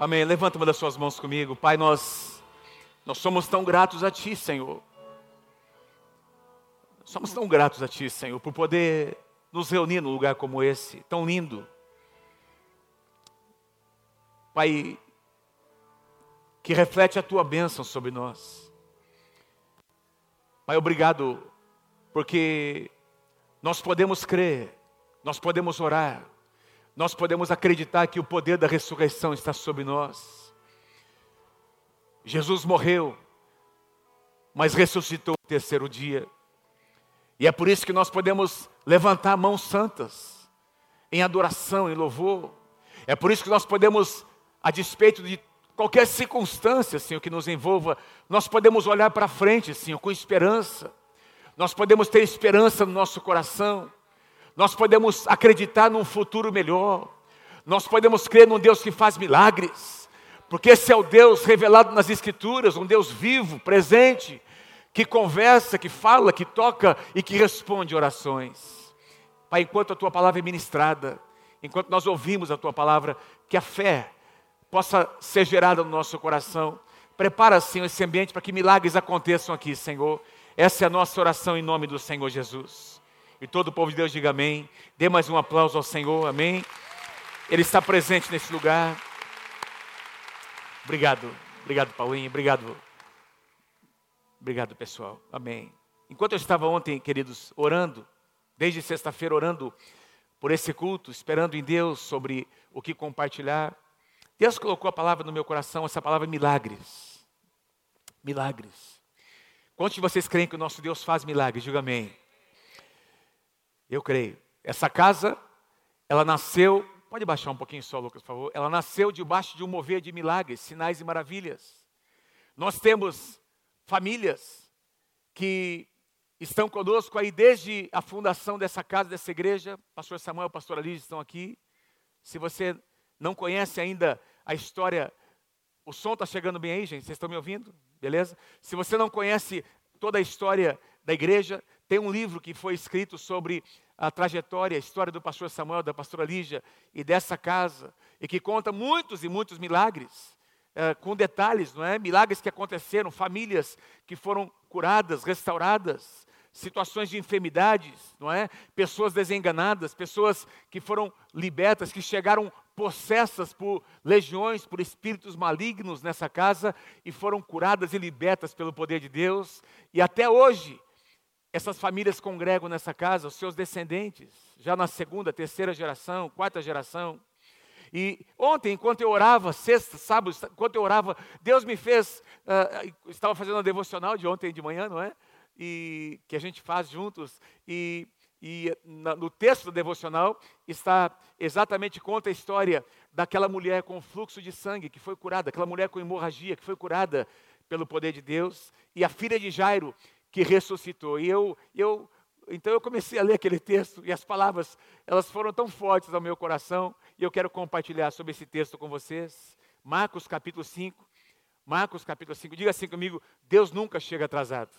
Amém. Levanta uma das suas mãos comigo. Pai, nós, nós somos tão gratos a Ti, Senhor. Somos tão gratos a Ti, Senhor, por poder nos reunir num lugar como esse, tão lindo. Pai, que reflete a Tua bênção sobre nós. Pai, obrigado, porque nós podemos crer, nós podemos orar, nós podemos acreditar que o poder da ressurreição está sobre nós. Jesus morreu, mas ressuscitou no terceiro dia. E é por isso que nós podemos levantar mãos santas em adoração, em louvor. É por isso que nós podemos, a despeito de qualquer circunstância, Senhor, que nos envolva, nós podemos olhar para frente, Senhor, com esperança. Nós podemos ter esperança no nosso coração. Nós podemos acreditar num futuro melhor. Nós podemos crer num Deus que faz milagres. Porque esse é o Deus revelado nas Escrituras, um Deus vivo, presente, que conversa, que fala, que toca e que responde orações. Pai, enquanto a tua palavra é ministrada, enquanto nós ouvimos a tua palavra, que a fé possa ser gerada no nosso coração. Prepara, Senhor, esse ambiente para que milagres aconteçam aqui, Senhor. Essa é a nossa oração em nome do Senhor Jesus. E todo o povo de Deus diga amém. Dê mais um aplauso ao Senhor, amém. Ele está presente nesse lugar. Obrigado, obrigado, Paulinho, obrigado. Obrigado, pessoal, amém. Enquanto eu estava ontem, queridos, orando, desde sexta-feira orando por esse culto, esperando em Deus sobre o que compartilhar, Deus colocou a palavra no meu coração, essa palavra milagres. Milagres. Quantos de vocês creem que o nosso Deus faz milagres? Diga amém. Eu creio. Essa casa, ela nasceu, pode baixar um pouquinho só, Lucas, por favor. Ela nasceu debaixo de um mover de milagres, sinais e maravilhas. Nós temos famílias que estão conosco aí desde a fundação dessa casa, dessa igreja. Pastor Samuel, pastora Lígia estão aqui. Se você não conhece ainda a história, o som está chegando bem aí, gente? Vocês estão me ouvindo? Beleza? Se você não conhece toda a história da igreja, tem um livro que foi escrito sobre a trajetória, a história do pastor Samuel, da pastora Lígia e dessa casa, e que conta muitos e muitos milagres, é, com detalhes, não é? Milagres que aconteceram, famílias que foram curadas, restauradas, situações de enfermidades, não é? Pessoas desenganadas, pessoas que foram libertas, que chegaram possessas por legiões, por espíritos malignos nessa casa e foram curadas e libertas pelo poder de Deus. E até hoje, essas famílias congregam nessa casa, os seus descendentes, já na segunda, terceira geração, quarta geração. E ontem, enquanto eu orava, sexta, sábado, enquanto eu orava, Deus me fez, uh, estava fazendo uma devocional de ontem de manhã, não é? E que a gente faz juntos, e, e na, no texto do devocional está exatamente conta a história daquela mulher com fluxo de sangue que foi curada, aquela mulher com hemorragia que foi curada pelo poder de Deus, e a filha de Jairo, que ressuscitou. E eu, eu, então eu comecei a ler aquele texto e as palavras, elas foram tão fortes ao meu coração, e eu quero compartilhar sobre esse texto com vocês. Marcos capítulo 5. Marcos capítulo 5. Diga assim comigo: Deus nunca chega atrasado.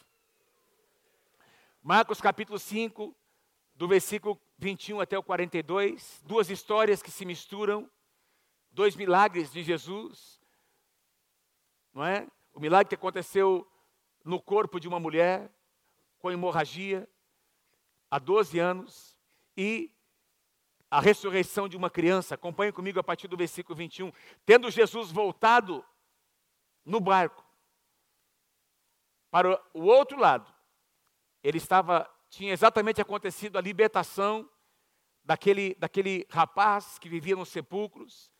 Marcos capítulo 5, do versículo 21 até o 42, duas histórias que se misturam, dois milagres de Jesus, não é? O milagre que aconteceu no corpo de uma mulher com hemorragia há 12 anos e a ressurreição de uma criança. Acompanhe comigo a partir do versículo 21. Tendo Jesus voltado no barco para o outro lado, ele estava tinha exatamente acontecido a libertação daquele, daquele rapaz que vivia nos sepulcros,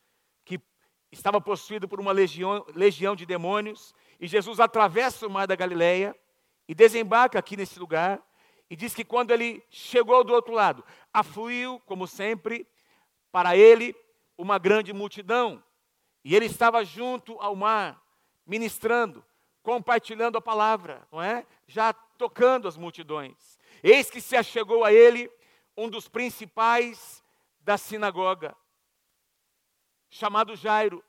estava possuído por uma legião, legião de demônios, e Jesus atravessa o mar da Galileia e desembarca aqui nesse lugar. E diz que quando ele chegou do outro lado, afluiu, como sempre, para ele uma grande multidão. E ele estava junto ao mar, ministrando, compartilhando a palavra, não é? Já tocando as multidões. Eis que se achegou a ele um dos principais da sinagoga, chamado Jairo,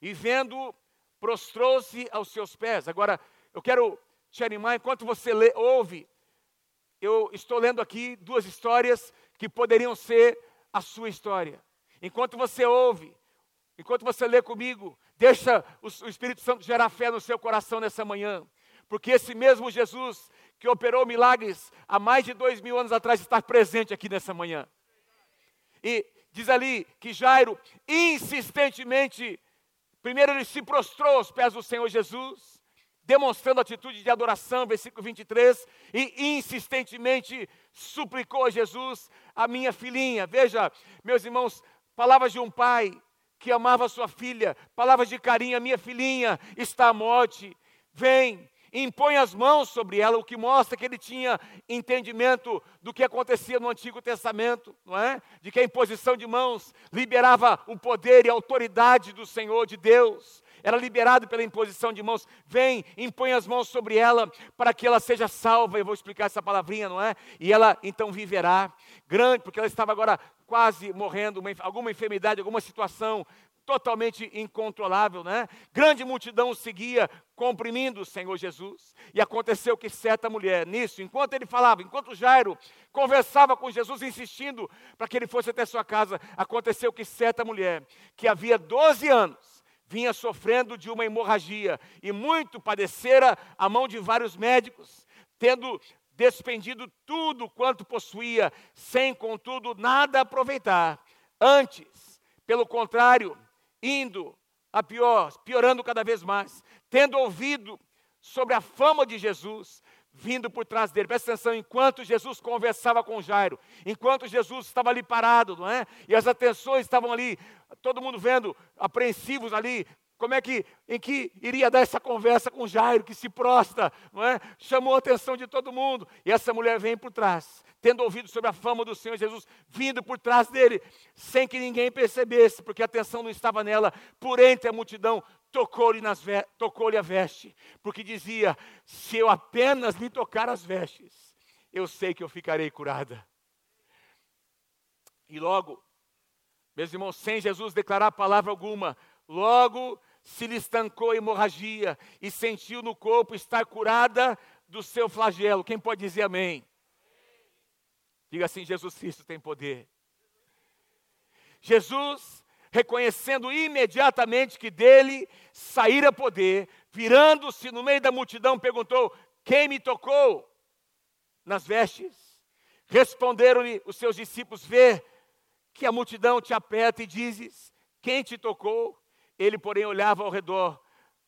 e vendo prostrou-se aos seus pés. Agora, eu quero te animar, enquanto você lê, ouve, eu estou lendo aqui duas histórias que poderiam ser a sua história. Enquanto você ouve, enquanto você lê comigo, Deixa o Espírito Santo gerar fé no seu coração nessa manhã. Porque esse mesmo Jesus que operou milagres há mais de dois mil anos atrás está presente aqui nessa manhã. E diz ali que Jairo insistentemente, primeiro ele se prostrou aos pés do Senhor Jesus, demonstrando atitude de adoração, versículo 23, e insistentemente suplicou a Jesus, a minha filhinha. Veja, meus irmãos, palavras de um pai que amava sua filha, palavras de carinho, a minha filhinha está à morte. Vem, impõe as mãos sobre ela, o que mostra que ele tinha entendimento do que acontecia no Antigo Testamento, não é? De que a imposição de mãos liberava o poder e a autoridade do Senhor, de Deus. Era liberado pela imposição de mãos. Vem, impõe as mãos sobre ela para que ela seja salva. Eu vou explicar essa palavrinha, não é? E ela então viverá. Grande, porque ela estava agora quase morrendo, uma, alguma enfermidade, alguma situação totalmente incontrolável, né? Grande multidão seguia comprimindo o Senhor Jesus. E aconteceu que certa mulher, nisso, enquanto ele falava, enquanto Jairo conversava com Jesus, insistindo para que ele fosse até sua casa, aconteceu que certa mulher, que havia 12 anos, vinha sofrendo de uma hemorragia e muito padecera a mão de vários médicos, tendo despendido tudo quanto possuía, sem contudo nada aproveitar. Antes, pelo contrário, indo a pior, piorando cada vez mais, tendo ouvido sobre a fama de Jesus, vindo por trás dele. Presta atenção, enquanto Jesus conversava com Jairo, enquanto Jesus estava ali parado, não é? E as atenções estavam ali, todo mundo vendo, apreensivos ali, como é que, em que iria dar essa conversa com Jairo, que se prostra, não é? Chamou a atenção de todo mundo. E essa mulher vem por trás, tendo ouvido sobre a fama do Senhor Jesus, vindo por trás dele, sem que ninguém percebesse, porque a atenção não estava nela. Por entre a multidão, tocou-lhe tocou a veste, porque dizia: Se eu apenas lhe tocar as vestes, eu sei que eu ficarei curada. E logo, meus irmãos, sem Jesus declarar palavra alguma, logo se lhe estancou a hemorragia e sentiu no corpo estar curada do seu flagelo. Quem pode dizer amém? Diga assim: Jesus Cristo tem poder. Jesus, reconhecendo imediatamente que dele saíra poder, virando-se no meio da multidão, perguntou: Quem me tocou nas vestes? Responderam-lhe os seus discípulos: Vê que a multidão te aperta e dizes: Quem te tocou? Ele, porém, olhava ao redor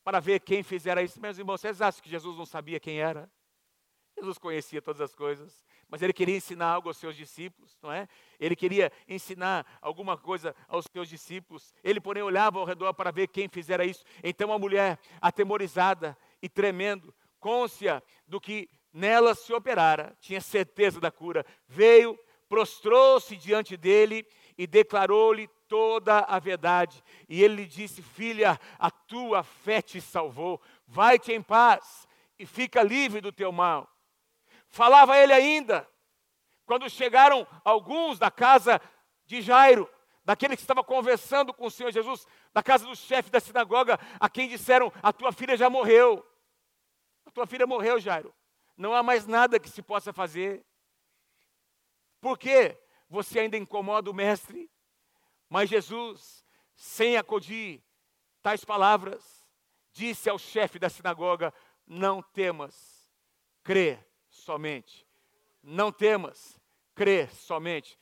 para ver quem fizera isso. Meus irmãos, vocês acham que Jesus não sabia quem era? Jesus conhecia todas as coisas, mas ele queria ensinar algo aos seus discípulos, não é? Ele queria ensinar alguma coisa aos seus discípulos. Ele, porém, olhava ao redor para ver quem fizera isso. Então a mulher, atemorizada e tremendo, côncia do que nela se operara, tinha certeza da cura, veio, prostrou-se diante dele e declarou-lhe toda a verdade. E ele lhe disse: Filha, a tua fé te salvou, vai-te em paz e fica livre do teu mal. Falava ele ainda, quando chegaram alguns da casa de Jairo, daquele que estava conversando com o Senhor Jesus, da casa do chefe da sinagoga, a quem disseram: A tua filha já morreu. A tua filha morreu, Jairo. Não há mais nada que se possa fazer. Por quê? Você ainda incomoda o mestre? Mas Jesus, sem acudir tais palavras, disse ao chefe da sinagoga: Não temas, crê somente. Não temas, crê somente.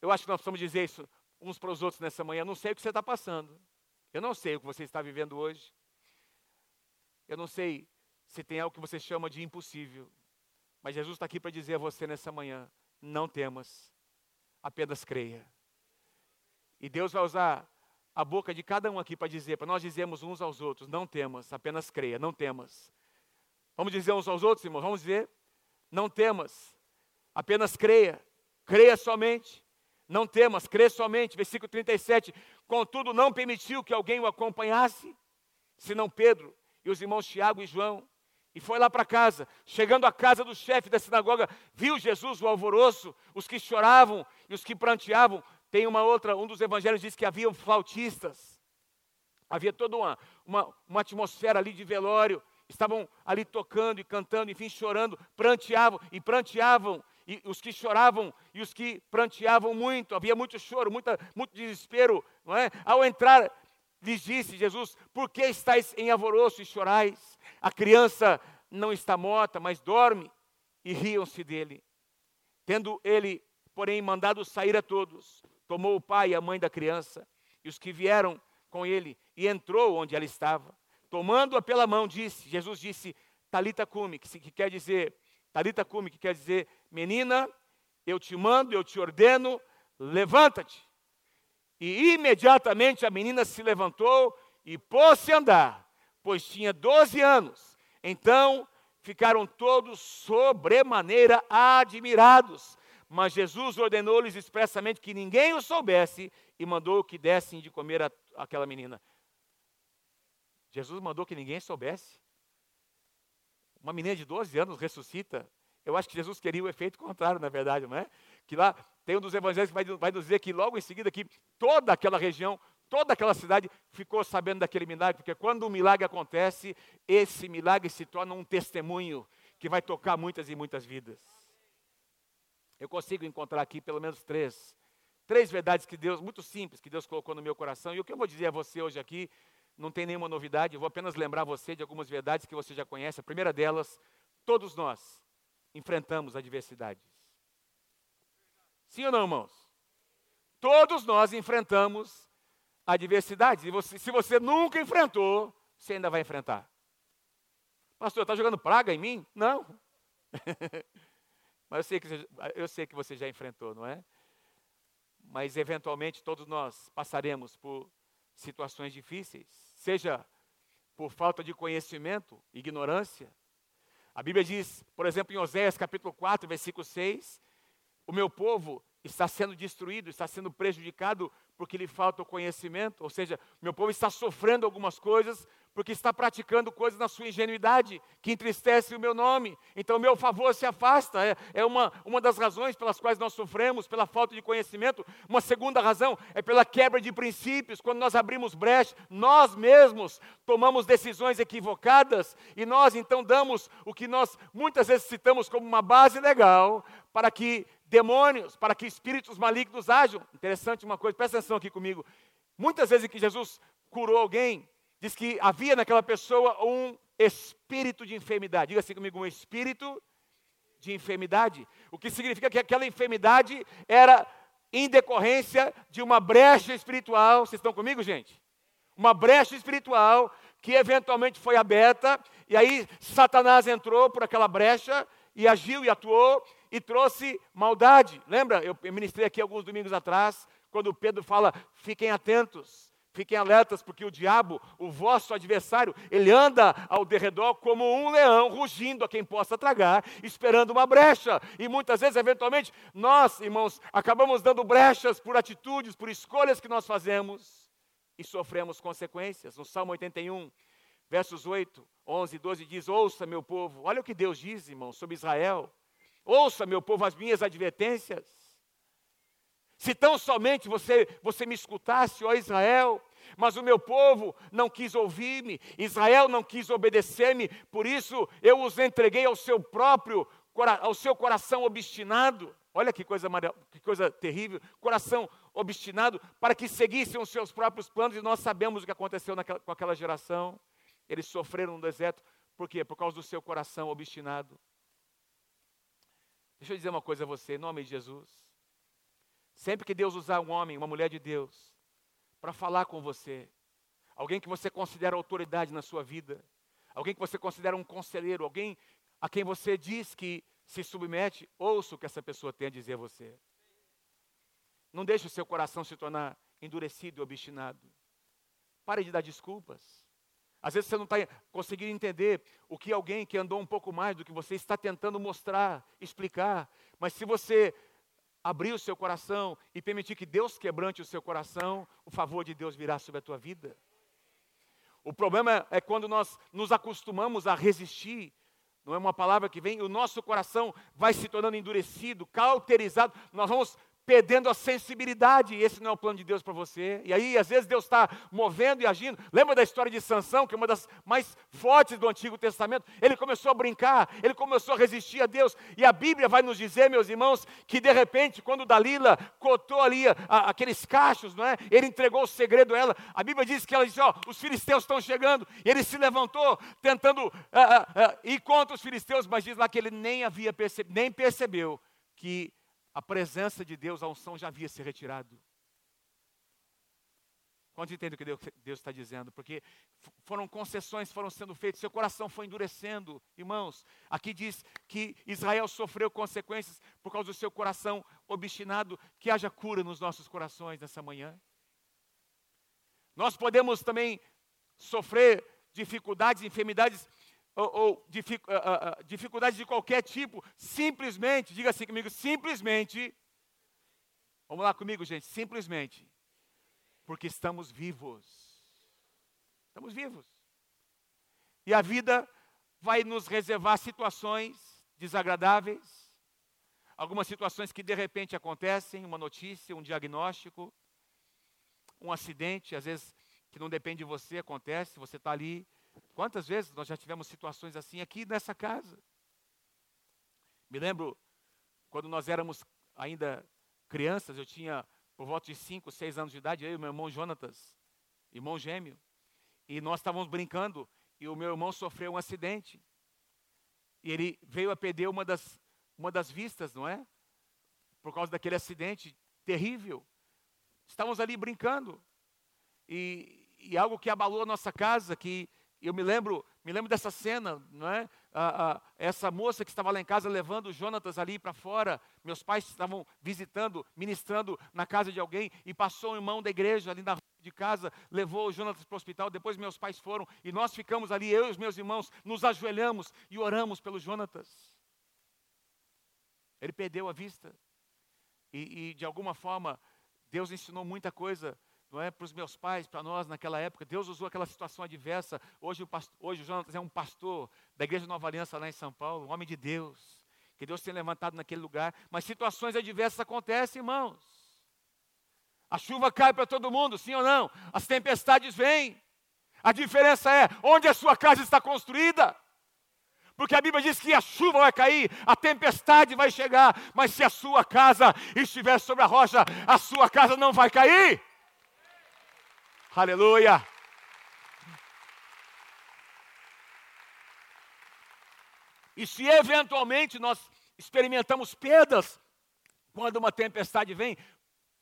Eu acho que nós precisamos dizer isso uns para os outros nessa manhã. Eu não sei o que você está passando. Eu não sei o que você está vivendo hoje. Eu não sei se tem algo que você chama de impossível. Mas Jesus está aqui para dizer a você nessa manhã: não temas, apenas creia. E Deus vai usar a boca de cada um aqui para dizer, para nós dizermos uns aos outros: não temas, apenas creia, não temas. Vamos dizer uns aos outros, irmãos? Vamos dizer: não temas, apenas creia, creia somente, não temas, crê somente. Versículo 37. Contudo, não permitiu que alguém o acompanhasse, senão Pedro e os irmãos Tiago e João. E foi lá para casa. Chegando à casa do chefe da sinagoga, viu Jesus o alvoroço, os que choravam e os que pranteavam. Tem uma outra, um dos evangelhos diz que havia flautistas. Havia toda uma, uma, uma atmosfera ali de velório. Estavam ali tocando e cantando, enfim, chorando, pranteavam e pranteavam. E os que choravam e os que pranteavam muito, havia muito choro, muita, muito desespero, não é? Ao entrar lhes disse Jesus: Por que estáis em alvoroço e chorais? A criança não está morta, mas dorme. E riam-se dele. Tendo ele, porém, mandado sair a todos, tomou o pai e a mãe da criança e os que vieram com ele e entrou onde ela estava. Tomando-a pela mão, disse: Jesus disse: Talita cume, que, que quer dizer Talita cume, que quer dizer menina, eu te mando, eu te ordeno, levanta-te. E imediatamente a menina se levantou e pôs-se a andar, pois tinha 12 anos. Então ficaram todos sobremaneira admirados. Mas Jesus ordenou-lhes expressamente que ninguém o soubesse e mandou que dessem de comer a, aquela menina. Jesus mandou que ninguém soubesse. Uma menina de 12 anos ressuscita. Eu acho que Jesus queria o efeito contrário, na verdade, não é? Que lá tem um dos evangelhos que vai, vai dizer que logo em seguida que toda aquela região, toda aquela cidade ficou sabendo daquele milagre, porque quando um milagre acontece, esse milagre se torna um testemunho que vai tocar muitas e muitas vidas. Eu consigo encontrar aqui pelo menos três, três verdades que Deus, muito simples, que Deus colocou no meu coração. E o que eu vou dizer a você hoje aqui não tem nenhuma novidade, eu vou apenas lembrar você de algumas verdades que você já conhece. A primeira delas, todos nós enfrentamos adversidades. Sim ou não, irmãos? Todos nós enfrentamos adversidades. E você, se você nunca enfrentou, você ainda vai enfrentar. Pastor, está jogando praga em mim? Não. Mas eu sei, que você, eu sei que você já enfrentou, não é? Mas eventualmente todos nós passaremos por situações difíceis, seja por falta de conhecimento, ignorância. A Bíblia diz, por exemplo, em Oséias capítulo 4, versículo 6, o meu povo está sendo destruído, está sendo prejudicado porque lhe falta o conhecimento, ou seja, meu povo está sofrendo algumas coisas porque está praticando coisas na sua ingenuidade, que entristece o meu nome. Então, meu favor se afasta. É, é uma, uma das razões pelas quais nós sofremos, pela falta de conhecimento. Uma segunda razão é pela quebra de princípios. Quando nós abrimos brecha, nós mesmos tomamos decisões equivocadas e nós então damos o que nós muitas vezes citamos como uma base legal para que demônios, para que espíritos malignos ajam. Interessante uma coisa, presta atenção aqui comigo. Muitas vezes que Jesus curou alguém, diz que havia naquela pessoa um espírito de enfermidade. Diga assim comigo, um espírito de enfermidade. O que significa que aquela enfermidade era em decorrência de uma brecha espiritual. Vocês estão comigo, gente? Uma brecha espiritual que eventualmente foi aberta, e aí Satanás entrou por aquela brecha e agiu e atuou e trouxe maldade. Lembra? Eu ministrei aqui alguns domingos atrás, quando Pedro fala: fiquem atentos. Fiquem alertas, porque o diabo, o vosso adversário, ele anda ao derredor como um leão, rugindo a quem possa tragar, esperando uma brecha. E muitas vezes, eventualmente, nós, irmãos, acabamos dando brechas por atitudes, por escolhas que nós fazemos e sofremos consequências. No Salmo 81, versos 8, 11 e 12 diz: Ouça, meu povo, olha o que Deus diz, irmão, sobre Israel. Ouça, meu povo, as minhas advertências. Se tão somente você, você me escutasse, ó Israel, mas o meu povo não quis ouvir-me, Israel não quis obedecer-me, por isso eu os entreguei ao seu próprio, ao seu coração obstinado. Olha que coisa, que coisa terrível, coração obstinado, para que seguissem os seus próprios planos, e nós sabemos o que aconteceu naquela, com aquela geração. Eles sofreram no deserto, por quê? Por causa do seu coração obstinado. Deixa eu dizer uma coisa a você, em nome de Jesus. Sempre que Deus usar um homem, uma mulher de Deus, para falar com você, alguém que você considera autoridade na sua vida, alguém que você considera um conselheiro, alguém a quem você diz que se submete, ouça o que essa pessoa tem a dizer a você. Não deixe o seu coração se tornar endurecido e obstinado. Pare de dar desculpas. Às vezes você não está conseguindo entender o que alguém que andou um pouco mais do que você está tentando mostrar, explicar. Mas se você abrir o seu coração e permitir que Deus quebrante o seu coração, o favor de Deus virá sobre a tua vida. O problema é quando nós nos acostumamos a resistir, não é uma palavra que vem, o nosso coração vai se tornando endurecido, cauterizado, nós vamos perdendo a sensibilidade, e esse não é o plano de Deus para você. E aí, às vezes, Deus está movendo e agindo. Lembra da história de Sansão, que é uma das mais fortes do Antigo Testamento? Ele começou a brincar, ele começou a resistir a Deus. E a Bíblia vai nos dizer, meus irmãos, que de repente, quando Dalila cotou ali a, a, aqueles cachos, não é? Ele entregou o segredo a ela. A Bíblia diz que ela disse: Ó, os filisteus estão chegando. E ele se levantou, tentando ah, ah, ir contra os filisteus, mas diz lá que ele nem havia percebido, nem percebeu que a presença de Deus, a unção já havia se retirado. Quantos entendem o que Deus, Deus está dizendo? Porque foram concessões, foram sendo feitas, seu coração foi endurecendo. Irmãos, aqui diz que Israel sofreu consequências por causa do seu coração obstinado. Que haja cura nos nossos corações nessa manhã. Nós podemos também sofrer dificuldades, enfermidades ou, ou dific, uh, uh, dificuldades de qualquer tipo, simplesmente, diga assim comigo, simplesmente, vamos lá comigo, gente, simplesmente, porque estamos vivos. Estamos vivos. E a vida vai nos reservar situações desagradáveis, algumas situações que de repente acontecem, uma notícia, um diagnóstico, um acidente, às vezes que não depende de você, acontece, você está ali Quantas vezes nós já tivemos situações assim aqui nessa casa? Me lembro quando nós éramos ainda crianças, eu tinha por volta de 5, 6 anos de idade, eu e meu irmão Jonatas, irmão gêmeo, e nós estávamos brincando e o meu irmão sofreu um acidente. E ele veio a perder uma das, uma das vistas, não é? Por causa daquele acidente terrível. Estávamos ali brincando. E, e algo que abalou a nossa casa, que eu me lembro, me lembro dessa cena, não é? Ah, ah, essa moça que estava lá em casa levando o Jonatas ali para fora. Meus pais estavam visitando, ministrando na casa de alguém e passou um irmão da igreja ali na de casa, levou o Jonatas para o hospital. Depois meus pais foram e nós ficamos ali, eu e os meus irmãos, nos ajoelhamos e oramos pelo Jonatas. Ele perdeu a vista e, e de alguma forma Deus ensinou muita coisa não é para os meus pais, para nós naquela época. Deus usou aquela situação adversa. Hoje o, pastor, hoje o Jonas é um pastor da Igreja Nova Aliança lá em São Paulo, um homem de Deus, que Deus tem levantado naquele lugar. Mas situações adversas acontecem, irmãos. A chuva cai para todo mundo, sim ou não? As tempestades vêm. A diferença é onde a sua casa está construída. Porque a Bíblia diz que a chuva vai cair, a tempestade vai chegar, mas se a sua casa estiver sobre a rocha, a sua casa não vai cair. Aleluia. E se eventualmente nós experimentamos perdas quando uma tempestade vem,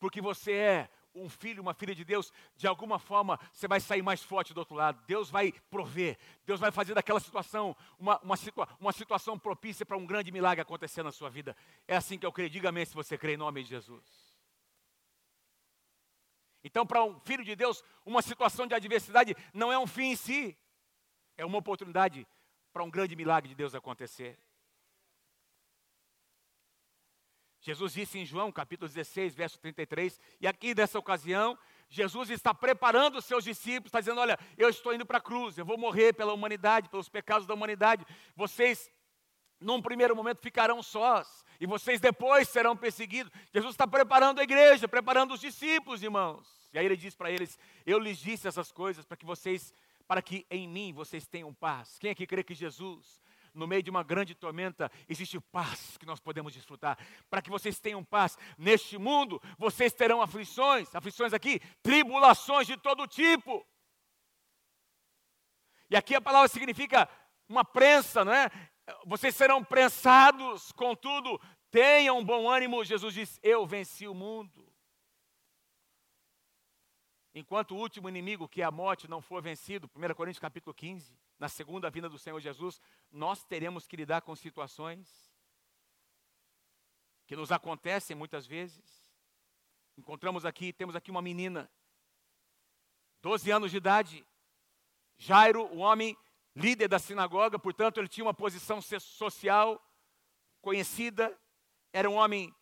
porque você é um filho, uma filha de Deus, de alguma forma você vai sair mais forte do outro lado. Deus vai prover, Deus vai fazer daquela situação uma, uma, situa uma situação propícia para um grande milagre acontecer na sua vida. É assim que eu creio. Diga amém se você crê em nome de Jesus. Então, para um filho de Deus, uma situação de adversidade não é um fim em si, é uma oportunidade para um grande milagre de Deus acontecer. Jesus disse em João capítulo 16, verso 33, e aqui nessa ocasião, Jesus está preparando os seus discípulos, está dizendo: Olha, eu estou indo para a cruz, eu vou morrer pela humanidade, pelos pecados da humanidade. Vocês, num primeiro momento, ficarão sós, e vocês depois serão perseguidos. Jesus está preparando a igreja, preparando os discípulos, irmãos. E aí ele diz para eles: Eu lhes disse essas coisas para que vocês, para que em mim vocês tenham paz. Quem aqui crê que Jesus, no meio de uma grande tormenta, existe paz que nós podemos desfrutar? Para que vocês tenham paz neste mundo, vocês terão aflições, aflições aqui, tribulações de todo tipo. E aqui a palavra significa uma prensa, não é? Vocês serão prensados, contudo, tenham bom ânimo. Jesus diz: Eu venci o mundo. Enquanto o último inimigo, que é a morte, não for vencido, 1 Coríntios capítulo 15, na segunda vinda do Senhor Jesus, nós teremos que lidar com situações que nos acontecem muitas vezes. Encontramos aqui, temos aqui uma menina, 12 anos de idade, Jairo, o homem líder da sinagoga, portanto, ele tinha uma posição social conhecida, era um homem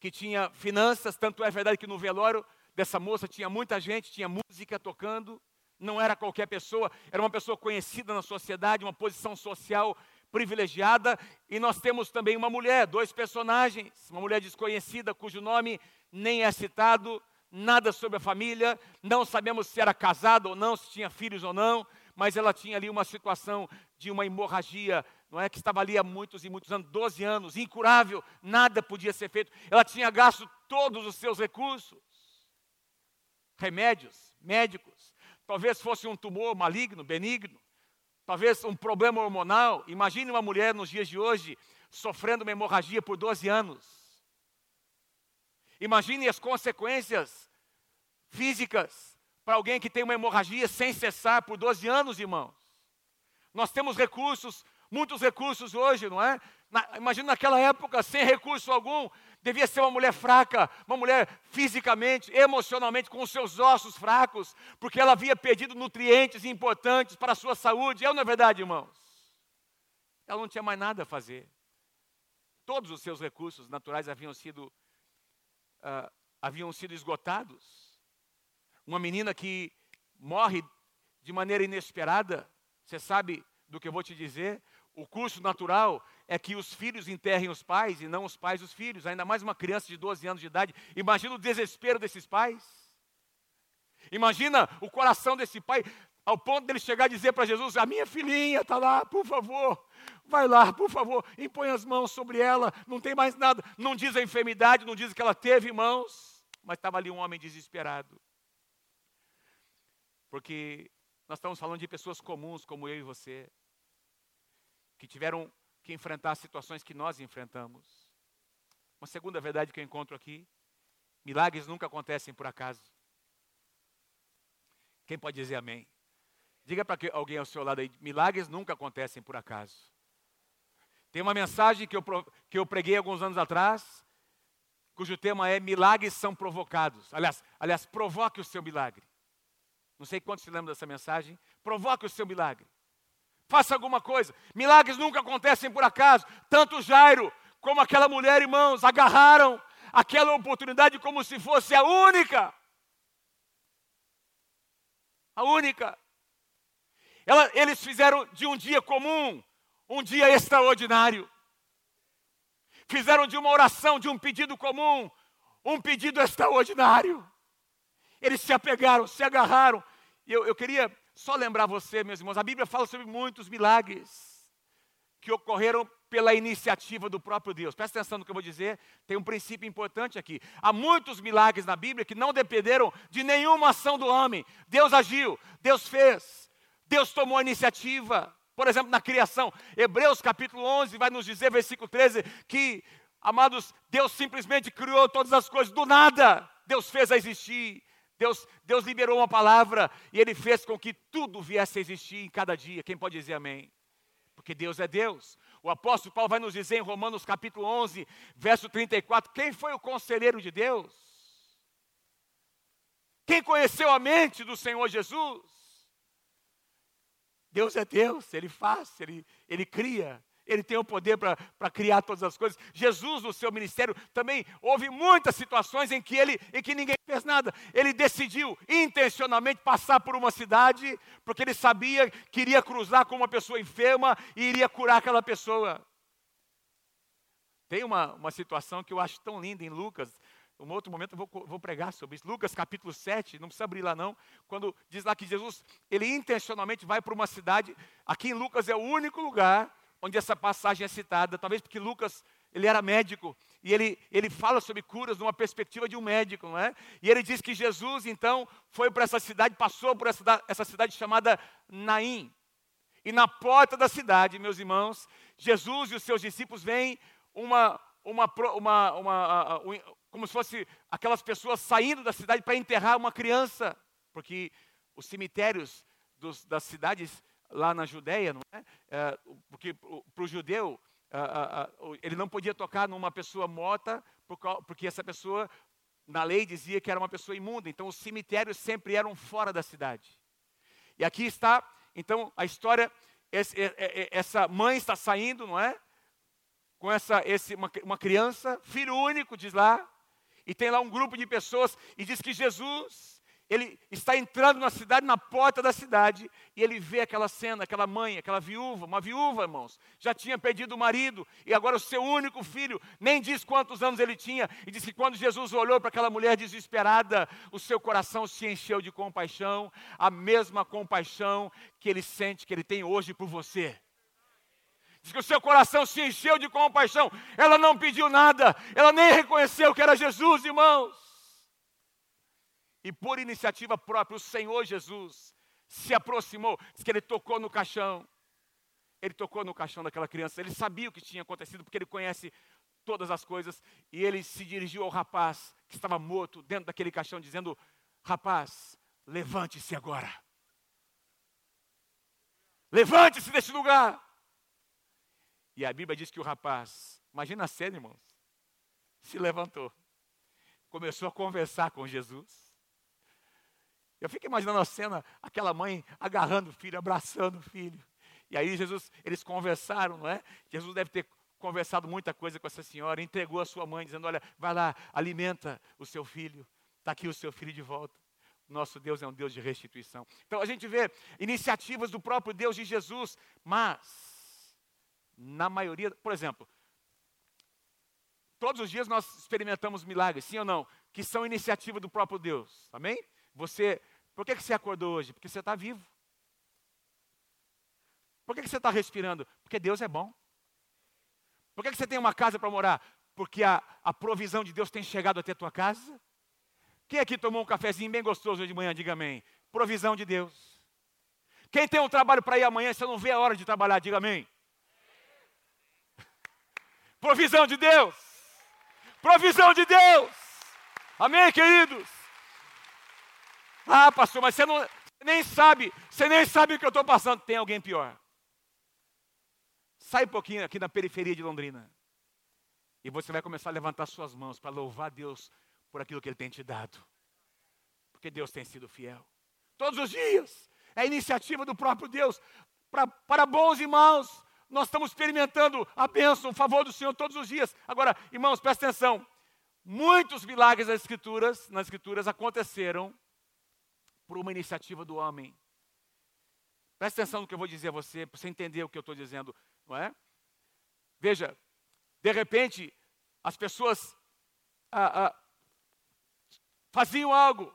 que tinha finanças, tanto é verdade que no velório dessa moça tinha muita gente, tinha música tocando, não era qualquer pessoa, era uma pessoa conhecida na sociedade, uma posição social privilegiada, e nós temos também uma mulher, dois personagens, uma mulher desconhecida cujo nome nem é citado nada sobre a família, não sabemos se era casado ou não, se tinha filhos ou não, mas ela tinha ali uma situação de uma hemorragia, não é que estava ali há muitos e muitos anos, 12 anos, incurável, nada podia ser feito. Ela tinha gasto todos os seus recursos, remédios, médicos, talvez fosse um tumor maligno, benigno, talvez um problema hormonal. Imagine uma mulher nos dias de hoje sofrendo uma hemorragia por 12 anos. Imagine as consequências físicas para alguém que tem uma hemorragia sem cessar por 12 anos, irmãos. Nós temos recursos, muitos recursos hoje, não é? Na, imagina naquela época, sem recurso algum, devia ser uma mulher fraca, uma mulher fisicamente, emocionalmente, com seus ossos fracos, porque ela havia perdido nutrientes importantes para a sua saúde. É ou não é verdade, irmãos? Ela não tinha mais nada a fazer. Todos os seus recursos naturais haviam sido uh, haviam sido esgotados. Uma menina que morre de maneira inesperada, você sabe do que eu vou te dizer? O curso natural é que os filhos enterrem os pais e não os pais os filhos, ainda mais uma criança de 12 anos de idade. Imagina o desespero desses pais. Imagina o coração desse pai, ao ponto dele chegar a dizer para Jesus: A minha filhinha está lá, por favor, Vai lá, por favor, impõe as mãos sobre ela, não tem mais nada. Não diz a enfermidade, não diz que ela teve mãos, mas estava ali um homem desesperado. Porque nós estamos falando de pessoas comuns como eu e você, que tiveram que enfrentar situações que nós enfrentamos. Uma segunda verdade que eu encontro aqui: milagres nunca acontecem por acaso. Quem pode dizer amém? Diga para alguém ao seu lado aí: milagres nunca acontecem por acaso. Tem uma mensagem que eu, que eu preguei alguns anos atrás, cujo tema é Milagres são provocados. Aliás, aliás, provoque o seu milagre. Não sei quantos se lembram dessa mensagem. Provoque o seu milagre. Faça alguma coisa. Milagres nunca acontecem por acaso. Tanto Jairo como aquela mulher, irmãos, agarraram aquela oportunidade como se fosse a única. A única. Ela, eles fizeram de um dia comum um dia extraordinário. Fizeram de uma oração, de um pedido comum, um pedido extraordinário. Eles se apegaram, se agarraram. E eu, eu queria só lembrar você, meus irmãos, a Bíblia fala sobre muitos milagres que ocorreram pela iniciativa do próprio Deus. Presta atenção no que eu vou dizer, tem um princípio importante aqui. Há muitos milagres na Bíblia que não dependeram de nenhuma ação do homem. Deus agiu, Deus fez, Deus tomou a iniciativa. Por exemplo, na criação, Hebreus capítulo 11 vai nos dizer, versículo 13, que, amados, Deus simplesmente criou todas as coisas do nada. Deus fez a existir. Deus, Deus liberou uma palavra e Ele fez com que tudo viesse a existir em cada dia. Quem pode dizer amém? Porque Deus é Deus. O apóstolo Paulo vai nos dizer em Romanos capítulo 11, verso 34, quem foi o conselheiro de Deus? Quem conheceu a mente do Senhor Jesus? Deus é Deus, Ele faz, Ele, ele cria, Ele tem o poder para criar todas as coisas. Jesus, no seu ministério, também houve muitas situações em que, ele, em que ninguém fez nada. Ele decidiu intencionalmente passar por uma cidade, porque ele sabia que iria cruzar com uma pessoa enferma e iria curar aquela pessoa. Tem uma, uma situação que eu acho tão linda em Lucas, um outro momento eu vou, vou, pregar sobre isso. Lucas capítulo 7, não precisa abrir lá não, quando diz lá que Jesus, ele intencionalmente vai para uma cidade, aqui em Lucas é o único lugar onde essa passagem é citada, talvez porque Lucas, ele era médico, e ele, ele fala sobre curas numa perspectiva de um médico, não é? E ele diz que Jesus, então, foi para essa cidade, passou por essa, essa cidade chamada Naim. E na porta da cidade, meus irmãos, Jesus e os seus discípulos veem uma, uma, uma, uma, como se fosse aquelas pessoas saindo da cidade para enterrar uma criança, porque os cemitérios dos, das cidades lá na Judéia, não é? é porque para o judeu ele não podia tocar numa pessoa morta, porque essa pessoa na lei dizia que era uma pessoa imunda. Então os cemitérios sempre eram fora da cidade. E aqui está, então a história essa mãe está saindo, não é? Com essa esse, uma, uma criança, filho único, diz lá, e tem lá um grupo de pessoas, e diz que Jesus, ele está entrando na cidade, na porta da cidade, e ele vê aquela cena, aquela mãe, aquela viúva, uma viúva, irmãos, já tinha perdido o marido, e agora o seu único filho, nem diz quantos anos ele tinha, e diz que quando Jesus olhou para aquela mulher desesperada, o seu coração se encheu de compaixão, a mesma compaixão que ele sente, que ele tem hoje por você. Diz que o seu coração se encheu de compaixão, ela não pediu nada, ela nem reconheceu que era Jesus, irmãos. E por iniciativa própria, o Senhor Jesus se aproximou, diz que ele tocou no caixão. Ele tocou no caixão daquela criança. Ele sabia o que tinha acontecido, porque ele conhece todas as coisas. E ele se dirigiu ao rapaz que estava morto dentro daquele caixão, dizendo: Rapaz, levante-se agora. Levante-se desse lugar. E a Bíblia diz que o rapaz, imagina a cena, irmãos, se levantou, começou a conversar com Jesus. Eu fico imaginando a cena, aquela mãe agarrando o filho, abraçando o filho. E aí Jesus, eles conversaram, não é? Jesus deve ter conversado muita coisa com essa senhora, entregou a sua mãe, dizendo: Olha, vai lá, alimenta o seu filho, está aqui o seu filho de volta. Nosso Deus é um Deus de restituição. Então a gente vê iniciativas do próprio Deus de Jesus, mas, na maioria, por exemplo, todos os dias nós experimentamos milagres, sim ou não? Que são iniciativa do próprio Deus, amém? Você por que, que você acordou hoje? Porque você está vivo. Por que, que você está respirando? Porque Deus é bom. Por que, que você tem uma casa para morar? Porque a, a provisão de Deus tem chegado até a tua casa. Quem aqui tomou um cafezinho bem gostoso hoje de manhã? Diga amém. Provisão de Deus. Quem tem um trabalho para ir amanhã, você não vê a hora de trabalhar? Diga amém. Provisão de Deus. Provisão de Deus. Amém, queridos? Ah, pastor, mas você não você nem sabe, você nem sabe o que eu estou passando. Tem alguém pior. Sai um pouquinho aqui na periferia de Londrina. E você vai começar a levantar suas mãos para louvar Deus por aquilo que Ele tem te dado. Porque Deus tem sido fiel. Todos os dias. É iniciativa do próprio Deus. Pra, para bons e maus. Nós estamos experimentando a bênção, o favor do Senhor todos os dias. Agora, irmãos, presta atenção. Muitos milagres nas escrituras, nas escrituras aconteceram por uma iniciativa do homem. Presta atenção no que eu vou dizer a você, para você entender o que eu estou dizendo, não é? Veja, de repente, as pessoas ah, ah, faziam algo,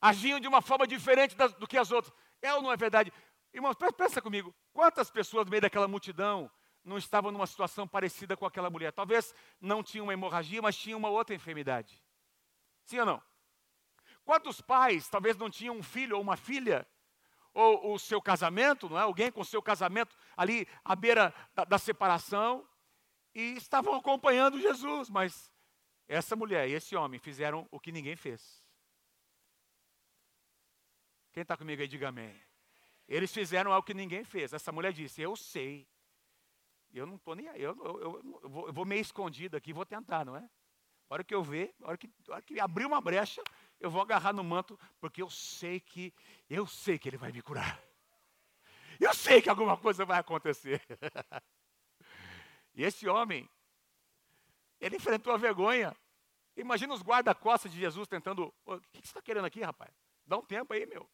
agiam de uma forma diferente das, do que as outras. É ou não é verdade? Irmãos, pensa comigo, quantas pessoas no meio daquela multidão não estavam numa situação parecida com aquela mulher? Talvez não tinham uma hemorragia, mas tinham uma outra enfermidade. Sim ou não? Quantos pais talvez não tinham um filho ou uma filha? Ou o seu casamento, não é? Alguém com o seu casamento ali à beira da, da separação e estavam acompanhando Jesus, mas essa mulher e esse homem fizeram o que ninguém fez. Quem está comigo aí, diga amém. Eles fizeram algo que ninguém fez. Essa mulher disse: Eu sei. Eu não estou nem aí. Eu, eu, eu, eu, vou, meio escondido aqui, vou tentar, não é? A hora que eu ver, a hora que, a hora que abrir uma brecha, eu vou agarrar no manto, porque eu sei que, eu sei que ele vai me curar. Eu sei que alguma coisa vai acontecer. e esse homem, ele enfrentou a vergonha. Imagina os guarda-costas de Jesus tentando. O que você está querendo aqui, rapaz? Dá um tempo aí, meu.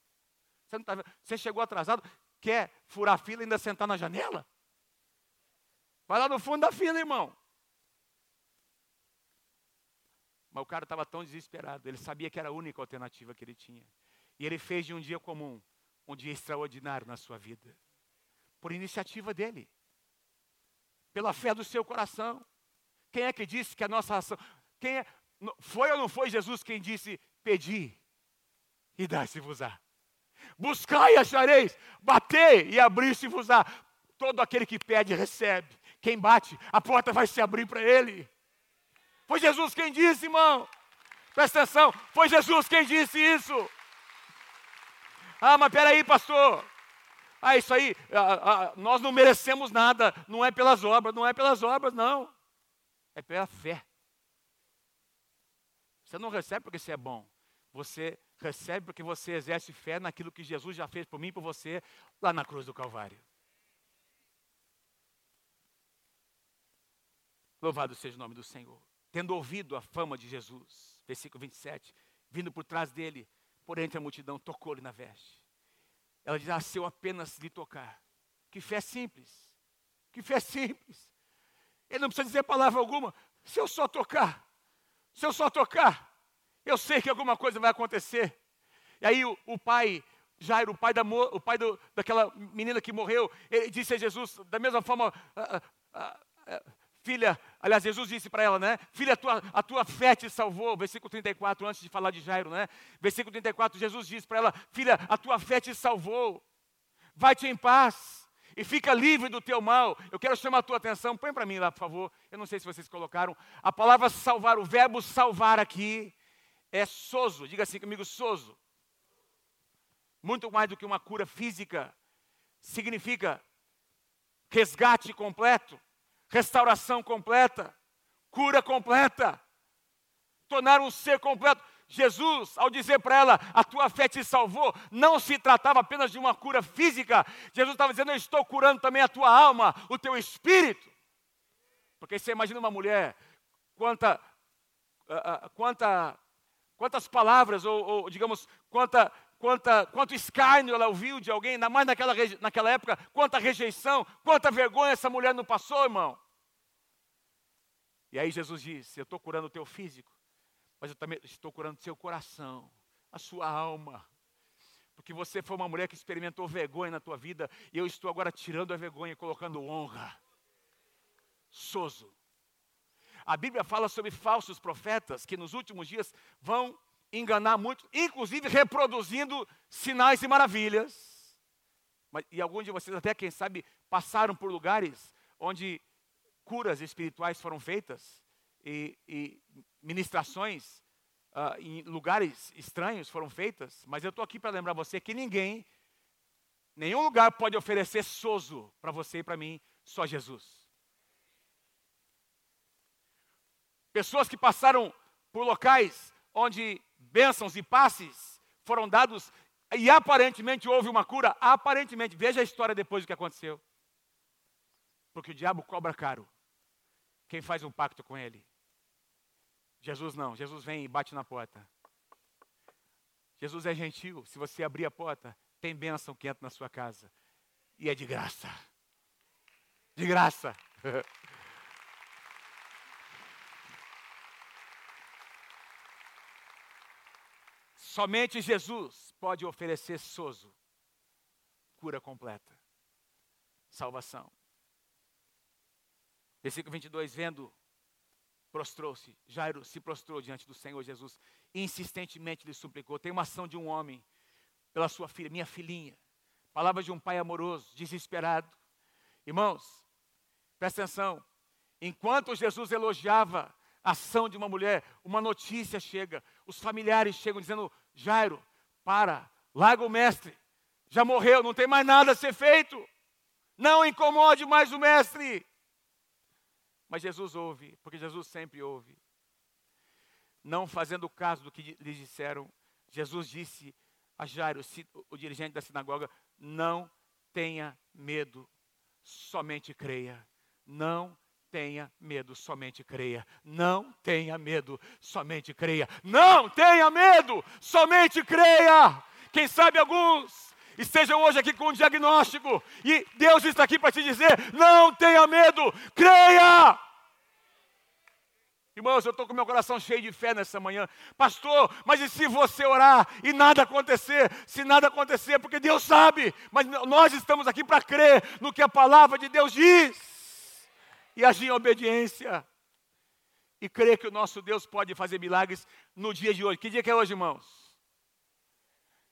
Você, não tá, você chegou atrasado, quer furar a fila e ainda sentar na janela? Vai lá no fundo da fila, irmão. Mas o cara estava tão desesperado, ele sabia que era a única alternativa que ele tinha. E ele fez de um dia comum um dia extraordinário na sua vida. Por iniciativa dele. Pela fé do seu coração. Quem é que disse que a nossa ação. Quem é, foi ou não foi Jesus quem disse: Pedi e dá-se-vos-á. Buscai e achareis, batei e abrir-se-vos-á. Todo aquele que pede, recebe. Quem bate, a porta vai se abrir para ele. Foi Jesus quem disse, irmão. Presta atenção, foi Jesus quem disse isso. Ah, mas peraí, pastor. Ah, isso aí, ah, ah, nós não merecemos nada. Não é pelas obras, não é pelas obras, não. É pela fé. Você não recebe porque você é bom. Você recebe porque você exerce fé naquilo que Jesus já fez por mim e por você lá na cruz do Calvário. Louvado seja o nome do Senhor tendo ouvido a fama de Jesus, versículo 27, vindo por trás dele, por entre a multidão, tocou-lhe na veste. Ela diz: Ah, se eu apenas lhe tocar. Que fé simples. Que fé simples. Ele não precisa dizer palavra alguma. Se eu só tocar, se eu só tocar, eu sei que alguma coisa vai acontecer. E aí o, o pai, Jairo, o pai, da, o pai do, daquela menina que morreu, ele disse a Jesus, da mesma forma, ah, ah, ah, filha, aliás, Jesus disse para ela, né? Filha, a tua, a tua fé te salvou. Versículo 34, antes de falar de Jairo, né? Versículo 34, Jesus disse para ela, filha, a tua fé te salvou. Vai-te em paz e fica livre do teu mal. Eu quero chamar a tua atenção, põe para mim lá, por favor. Eu não sei se vocês colocaram. A palavra salvar, o verbo salvar aqui é soso. Diga assim comigo, soso. Muito mais do que uma cura física. Significa resgate completo restauração completa, cura completa, tornar um ser completo. Jesus, ao dizer para ela, a tua fé te salvou, não se tratava apenas de uma cura física. Jesus estava dizendo, eu estou curando também a tua alma, o teu espírito. Porque você imagina uma mulher, quanta, uh, quanta, quantas palavras, ou, ou digamos, quanta quanta, quanto escárnio ela ouviu de alguém, ainda mais naquela, naquela época, quanta rejeição, quanta vergonha essa mulher não passou, irmão. E aí Jesus disse: Eu estou curando o teu físico, mas eu também estou curando o seu coração, a sua alma. Porque você foi uma mulher que experimentou vergonha na tua vida, e eu estou agora tirando a vergonha e colocando honra. Soso. A Bíblia fala sobre falsos profetas que nos últimos dias vão enganar muito, inclusive reproduzindo sinais e maravilhas. Mas, e alguns de vocês, até quem sabe, passaram por lugares onde curas espirituais foram feitas e, e ministrações uh, em lugares estranhos foram feitas. Mas eu estou aqui para lembrar você que ninguém, nenhum lugar pode oferecer sozo para você e para mim, só Jesus. Pessoas que passaram por locais onde bênçãos e passes foram dados e aparentemente houve uma cura. Aparentemente, veja a história depois do que aconteceu. Porque o diabo cobra caro quem faz um pacto com ele. Jesus não, Jesus vem e bate na porta. Jesus é gentil, se você abrir a porta, tem bênção que entra na sua casa. E é de graça. De graça. Somente Jesus pode oferecer sozo, cura completa, salvação. Versículo 22, vendo, prostrou-se. Jairo se prostrou diante do Senhor Jesus. Insistentemente lhe suplicou. Tem uma ação de um homem pela sua filha, minha filhinha. Palavra de um pai amoroso, desesperado. Irmãos, presta atenção. Enquanto Jesus elogiava ação de uma mulher, uma notícia chega. Os familiares chegam dizendo: Jairo, para, larga o mestre. Já morreu, não tem mais nada a ser feito. Não incomode mais o mestre. Mas Jesus ouve, porque Jesus sempre ouve. Não fazendo caso do que lhes disseram, Jesus disse a Jairo, o dirigente da sinagoga: Não tenha medo, somente creia. Não tenha medo, somente creia. Não tenha medo, somente creia. Não tenha medo, somente creia. Quem sabe alguns estejam hoje aqui com um diagnóstico, e Deus está aqui para te dizer: não tenha medo, creia. Irmãos, eu estou com meu coração cheio de fé nessa manhã. Pastor, mas e se você orar e nada acontecer? Se nada acontecer, porque Deus sabe, mas nós estamos aqui para crer no que a palavra de Deus diz e agir em obediência. E crer que o nosso Deus pode fazer milagres no dia de hoje. Que dia que é hoje, irmãos?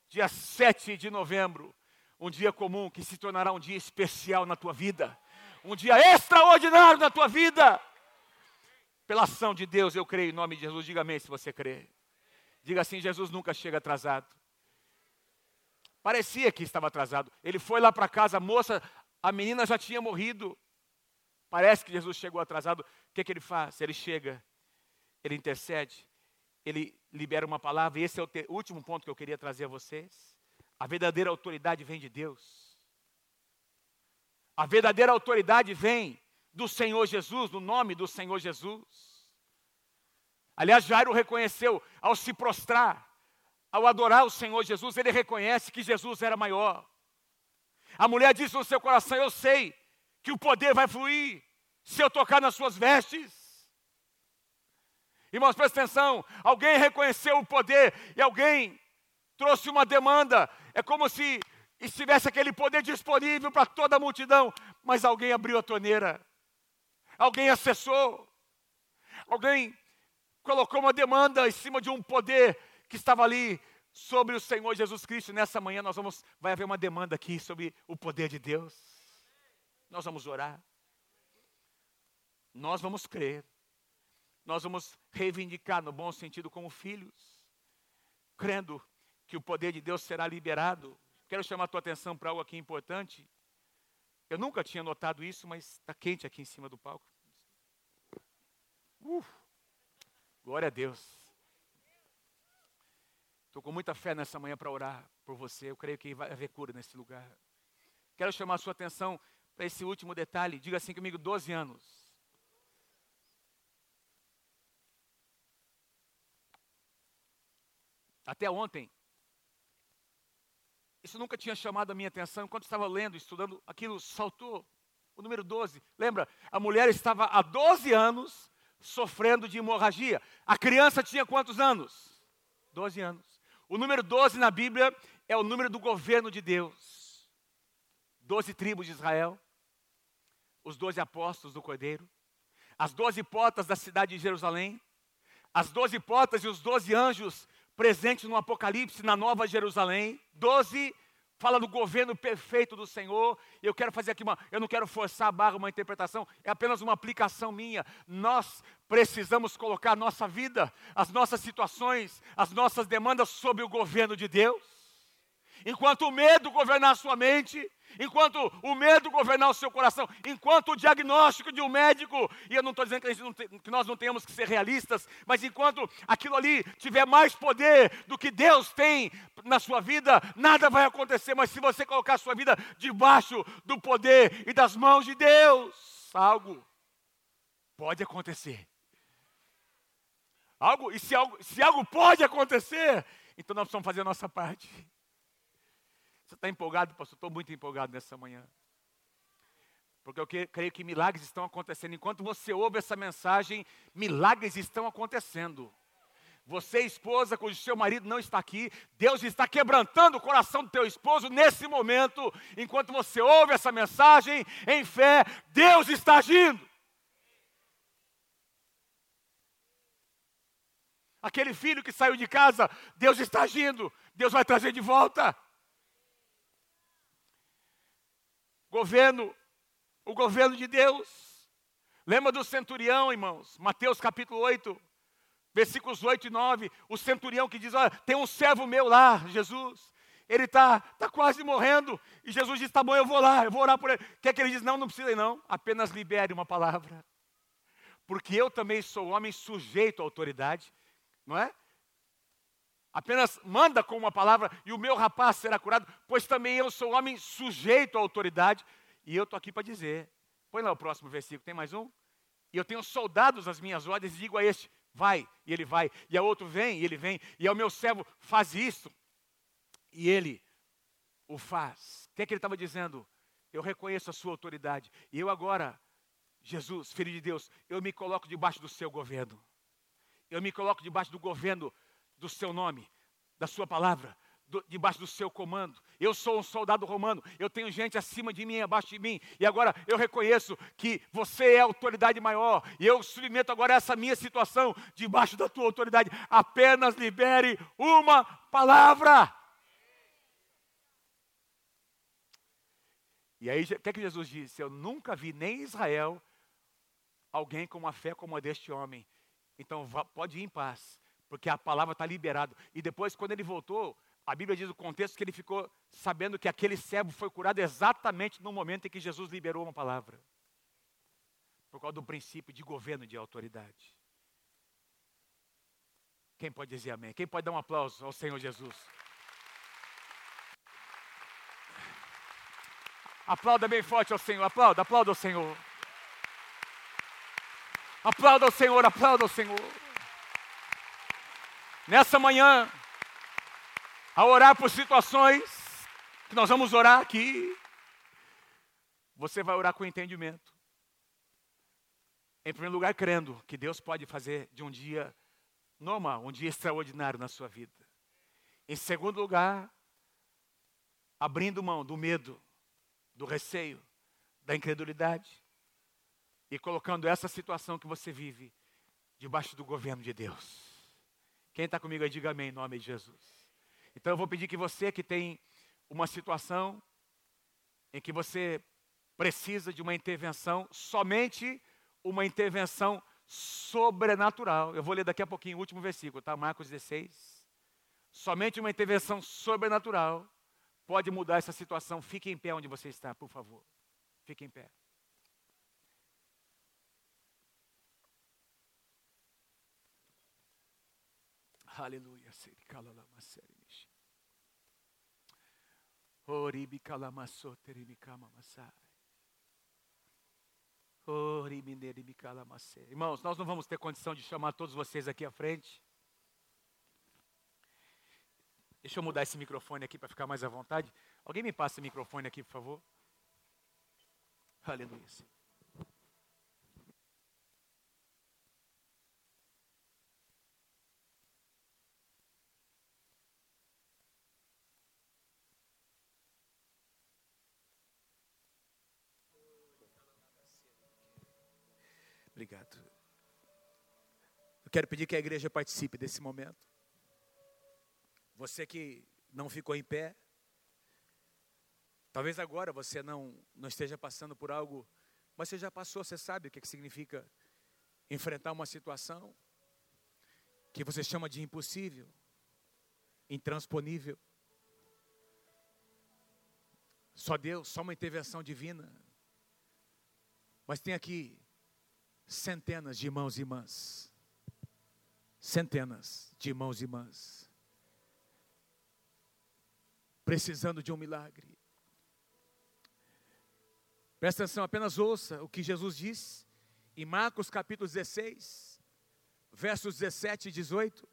dia 7 de novembro, um dia comum que se tornará um dia especial na tua vida, um dia extraordinário na tua vida. Pela ação de Deus, eu creio em nome de Jesus. Diga amém se você crê. Diga assim: Jesus nunca chega atrasado. Parecia que estava atrasado. Ele foi lá para casa, a moça, a menina já tinha morrido. Parece que Jesus chegou atrasado. O que, que ele faz? Ele chega, ele intercede, ele libera uma palavra, e esse é o último ponto que eu queria trazer a vocês. A verdadeira autoridade vem de Deus. A verdadeira autoridade vem do Senhor Jesus, no nome do Senhor Jesus. Aliás, Jairo reconheceu ao se prostrar, ao adorar o Senhor Jesus, ele reconhece que Jesus era maior. A mulher disse no seu coração: Eu sei que o poder vai fluir se eu tocar nas suas vestes. Irmãos, presta atenção: alguém reconheceu o poder e alguém trouxe uma demanda. É como se estivesse aquele poder disponível para toda a multidão, mas alguém abriu a torneira, alguém acessou, alguém colocou uma demanda em cima de um poder que estava ali sobre o Senhor Jesus Cristo. Nessa manhã nós vamos, vai haver uma demanda aqui sobre o poder de Deus. Nós vamos orar. Nós vamos crer. Nós vamos reivindicar no bom sentido como filhos, crendo que o poder de Deus será liberado. Quero chamar a tua atenção para algo aqui importante. Eu nunca tinha notado isso, mas está quente aqui em cima do palco. Uh, glória a Deus. Estou com muita fé nessa manhã para orar por você. Eu creio que vai haver cura nesse lugar. Quero chamar a sua atenção para esse último detalhe. Diga assim comigo: 12 anos. Até ontem, isso nunca tinha chamado a minha atenção. Enquanto estava lendo, estudando, aquilo saltou. O número 12. Lembra? A mulher estava há 12 anos sofrendo de hemorragia. A criança tinha quantos anos? 12 anos. O número 12 na Bíblia é o número do governo de Deus. Doze tribos de Israel, os doze apóstolos do Cordeiro, as doze portas da cidade de Jerusalém, as doze portas e os doze anjos presentes no Apocalipse, na Nova Jerusalém. Doze fala do governo perfeito do Senhor. Eu quero fazer aqui uma, eu não quero forçar a barra uma interpretação, é apenas uma aplicação minha. Nós precisamos colocar a nossa vida, as nossas situações, as nossas demandas sob o governo de Deus. Enquanto o medo governar a sua mente, enquanto o medo governar o seu coração, enquanto o diagnóstico de um médico, e eu não estou dizendo que, tem, que, nós não tenhamos que ser realistas, mas enquanto aquilo ali tiver mais poder do que Deus tem na sua vida, nada vai acontecer. Mas se você colocar a sua vida debaixo do poder e das mãos de Deus, algo pode acontecer. Algo, e se algo, se algo pode acontecer, então nós precisamos fazer a nossa parte. Você está empolgado, pastor? Estou muito empolgado nessa manhã. Porque eu creio que milagres estão acontecendo. Enquanto você ouve essa mensagem, milagres estão acontecendo. Você, esposa, cujo seu marido não está aqui, Deus está quebrantando o coração do teu esposo nesse momento. Enquanto você ouve essa mensagem em fé, Deus está agindo. Aquele filho que saiu de casa, Deus está agindo. Deus vai trazer de volta. Governo, o governo de Deus. Lembra do centurião, irmãos? Mateus capítulo 8, versículos 8 e 9. O centurião que diz: Olha, tem um servo meu lá, Jesus. Ele está tá quase morrendo. E Jesus diz: Tá bom, eu vou lá, eu vou orar por ele. O que é que ele diz? Não, não precisa ir, não. Apenas libere uma palavra. Porque eu também sou homem sujeito à autoridade, não é? Apenas manda com uma palavra e o meu rapaz será curado, pois também eu sou homem sujeito à autoridade. E eu estou aqui para dizer. Põe lá o próximo versículo, tem mais um? E eu tenho soldados às minhas ordens e digo a este, vai, e ele vai. E a outro, vem, e ele vem. E ao meu servo, faz isso. E ele o faz. O que é que ele estava dizendo? Eu reconheço a sua autoridade. E eu agora, Jesus, filho de Deus, eu me coloco debaixo do seu governo. Eu me coloco debaixo do governo do seu nome, da sua palavra, do, debaixo do seu comando. Eu sou um soldado romano, eu tenho gente acima de mim, abaixo de mim, e agora eu reconheço que você é a autoridade maior, e eu submeto agora essa minha situação debaixo da tua autoridade. Apenas libere uma palavra. E aí, o que é que Jesus disse? Eu nunca vi nem em Israel alguém com uma fé como a deste homem. Então, pode ir em paz porque a palavra está liberada. E depois, quando ele voltou, a Bíblia diz o contexto que ele ficou sabendo que aquele servo foi curado exatamente no momento em que Jesus liberou uma palavra. Por causa do princípio de governo de autoridade. Quem pode dizer amém? Quem pode dar um aplauso ao Senhor Jesus? Aplauda bem forte ao Senhor, aplauda, aplauda ao Senhor. Aplauda ao Senhor, aplauda ao Senhor. Nessa manhã, a orar por situações que nós vamos orar aqui, você vai orar com entendimento. Em primeiro lugar, crendo que Deus pode fazer de um dia normal, um dia extraordinário na sua vida. Em segundo lugar, abrindo mão do medo, do receio, da incredulidade e colocando essa situação que você vive debaixo do governo de Deus. Quem está comigo aí, diga amém em nome de Jesus. Então eu vou pedir que você que tem uma situação em que você precisa de uma intervenção, somente uma intervenção sobrenatural. Eu vou ler daqui a pouquinho o último versículo, tá? Marcos 16. Somente uma intervenção sobrenatural pode mudar essa situação. Fique em pé onde você está, por favor. Fique em pé. Aleluia. Oribi calamaçoteribicama massai. Irmãos, nós não vamos ter condição de chamar todos vocês aqui à frente. Deixa eu mudar esse microfone aqui para ficar mais à vontade. Alguém me passa o microfone aqui, por favor? Aleluia. Obrigado. Eu quero pedir que a igreja participe desse momento. Você que não ficou em pé, talvez agora você não, não esteja passando por algo, mas você já passou, você sabe o que, que significa enfrentar uma situação que você chama de impossível, intransponível. Só Deus, só uma intervenção divina. Mas tem aqui centenas de irmãos e irmãs. Centenas de irmãos e irmãs. Precisando de um milagre. Presta atenção, apenas ouça o que Jesus disse em Marcos capítulo 16, versos 17 e 18.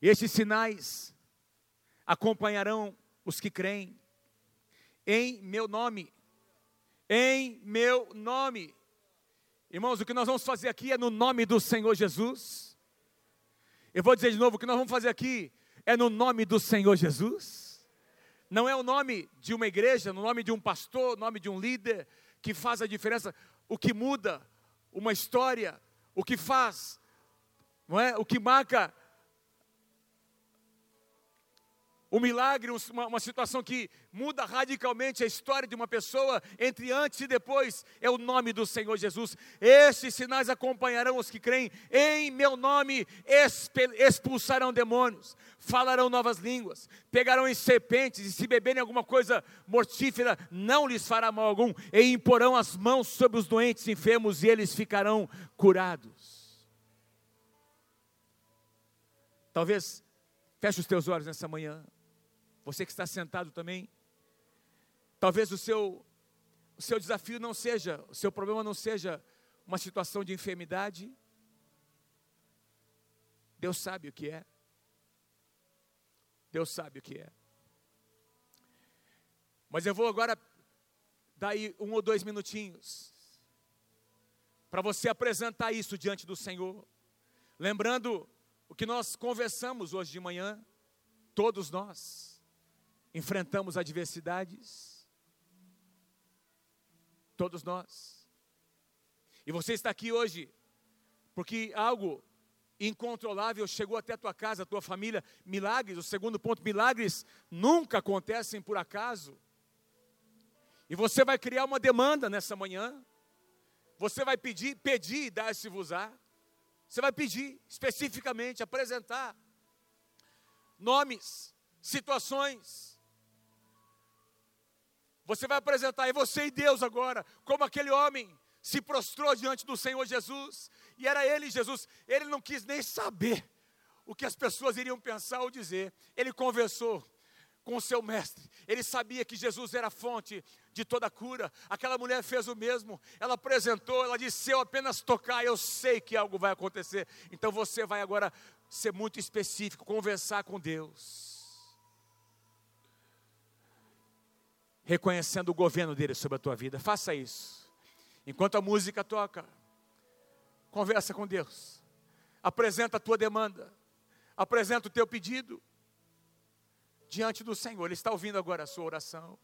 Estes sinais acompanharão os que creem em meu nome. Em meu nome Irmãos, o que nós vamos fazer aqui é no nome do Senhor Jesus. Eu vou dizer de novo: o que nós vamos fazer aqui é no nome do Senhor Jesus. Não é o nome de uma igreja, no nome de um pastor, no nome de um líder que faz a diferença. O que muda uma história, o que faz, não é? O que marca um milagre, uma, uma, situação que muda radicalmente a história de uma pessoa entre antes e depois, é o nome do Senhor Jesus. Estes sinais acompanharão os que creem, em meu nome expulsarão demônios, falarão novas línguas, pegarão em serpentes, e se beberem alguma coisa mortífera, não lhes fará mal algum, e imporão as mãos sobre os doentes enfermos, e eles ficarão curados. Talvez feche os teus olhos nessa manhã. Você que está sentado também. Talvez o seu, o seu desafio não seja, o seu problema não seja uma situação de enfermidade. Deus sabe o que é. Deus sabe o que é. Mas eu vou agora dar aí um ou dois minutinhos para você apresentar isso diante do Senhor. Lembrando o que nós conversamos hoje de manhã, todos nós enfrentamos adversidades. Todos nós. E você está aqui hoje porque algo incontrolável chegou até a tua casa, a tua família. Milagres, o segundo ponto, milagres nunca acontecem por acaso. E você vai criar uma demanda nessa manhã. Você vai pedir, pedir e dar-se-vos-á. Você vai pedir especificamente, apresentar nomes, situações, você vai apresentar, é você e Deus agora, como aquele homem se prostrou diante do Senhor Jesus, e era ele, Jesus, ele não quis nem saber o que as pessoas iriam pensar ou dizer, ele conversou com o seu mestre, ele sabia que Jesus era a fonte de toda cura, aquela mulher fez o mesmo, ela apresentou, ela disse: Se eu apenas tocar, eu sei que algo vai acontecer, então você vai agora ser muito específico, conversar com Deus reconhecendo o governo dele sobre a tua vida. Faça isso. Enquanto a música toca, conversa com Deus. Apresenta a tua demanda. Apresenta o teu pedido diante do Senhor. Ele está ouvindo agora a sua oração.